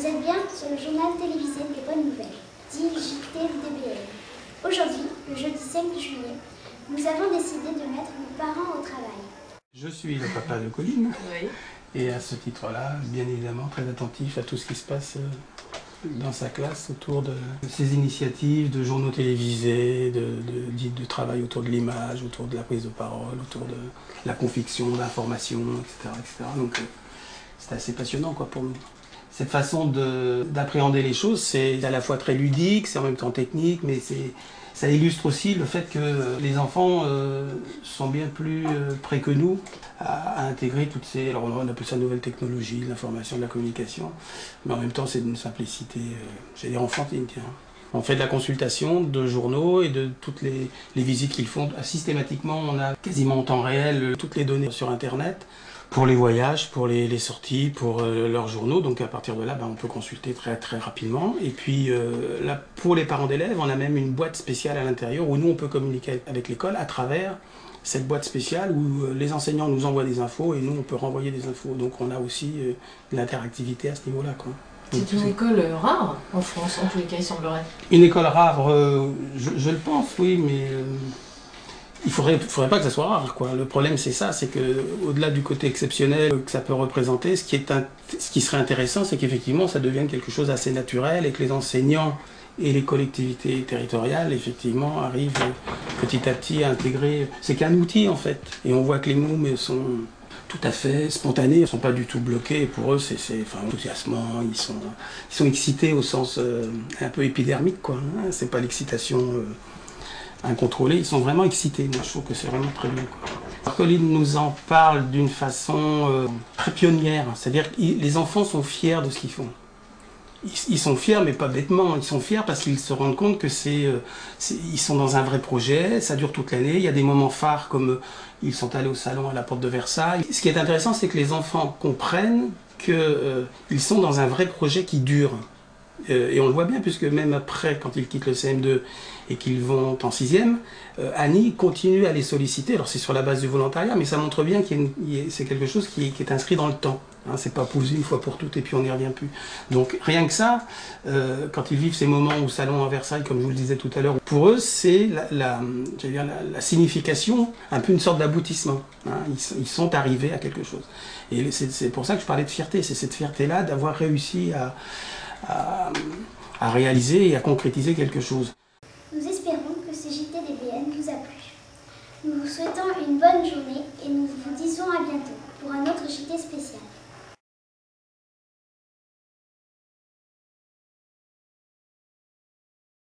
Vous êtes bien sur le journal télévisé des bonnes nouvelles, dit JTDBL. Aujourd'hui, le jeudi 5 juillet, nous avons décidé de mettre nos parents au travail. Je suis le papa de Colline Oui. et à ce titre-là, bien évidemment, très attentif à tout ce qui se passe euh, dans sa classe autour de ces initiatives de journaux télévisés, de, de, de travail autour de l'image, autour de la prise de parole, autour de la confiction, l'information, etc., etc. Donc euh, c'est assez passionnant quoi, pour nous. Cette façon d'appréhender les choses, c'est à la fois très ludique, c'est en même temps technique, mais ça illustre aussi le fait que les enfants euh, sont bien plus euh, près que nous à, intégrer toutes ces, alors on appelle ça nouvelle technologie, l'information, la communication, mais en même temps c'est d'une simplicité, euh, j'allais dire enfantine, tiens. On fait de la consultation de journaux et de toutes les, les visites qu'ils font. Systématiquement, on a quasiment en temps réel toutes les données sur Internet pour les voyages, pour les, les sorties, pour euh, leurs journaux. Donc à partir de là, ben, on peut consulter très très rapidement. Et puis euh, là, pour les parents d'élèves, on a même une boîte spéciale à l'intérieur où nous on peut communiquer avec l'école à travers cette boîte spéciale où euh, les enseignants nous envoient des infos et nous on peut renvoyer des infos. Donc on a aussi euh, de l'interactivité à ce niveau-là. C'est une école rare en France, en tous les cas, il semblerait. Une école rare, je, je, le pense, oui, mais il faudrait, faudrait pas que ça soit rare. Quoi. Le problème, c'est ça, c'est que au-delà du côté exceptionnel que ça peut représenter, ce qui, serait intéressant, c'est qu'effectivement, ça devienne quelque chose d'assez naturel et que les enseignants et les collectivités territoriales, effectivement, arrivent petit à petit à intégrer. C'est qu'un outil, en fait. Et on voit que les MOOM sont tout à fait spontanés, ils ne sont pas du tout bloqués. Pour eux, c'est enfin, enthousiasmant, ils sont, ils sont excités au sens euh, un peu épidermique. quoi. Hein. C'est pas l'excitation euh, incontrôlée, ils sont vraiment excités. Moi, je trouve que c'est vraiment très bien. Colline nous en parle d'une façon euh, très pionnière, c'est-à-dire que les enfants sont fiers de ce qu'ils font ils sont fiers, mais pas bêtement. Ils sont fiers parce qu'ils se rendent compte que c'est, euh, ils sont dans un vrai projet. Ça dure toute l'année. Il y a des moments phares comme euh, ils sont allés au salon à la porte de Versailles. Ce qui est intéressant, c'est que les enfants comprennent qu'ils sont dans un vrai projet qui dure. Euh, et on le voit bien, puisque même après, quand ils quittent le CM2 et qu'ils vont en sixième, euh, Annie continue à les solliciter. Alors c'est sur la base du volontariat, mais ça montre bien que c'est quelque chose qui est, inscrit dans le temps. Hein, c'est pas posé une fois pour toutes et puis on n'y revient plus. Donc rien que ça, euh, quand ils vivent ces moments au salon à Versailles, comme je vous le disais tout à l'heure, pour eux c'est la, signification, un peu une sorte d'aboutissement. Hein, ils, sont arrivés à quelque chose. Et c'est pour ça que je parlais de fierté. C'est cette fierté-là d'avoir réussi à à, réaliser et à concrétiser quelque chose. Nous espérons que ce JTDBN vous a plu. Nous vous souhaitons une bonne journée et nous vous disons à bientôt pour un autre JT spécial.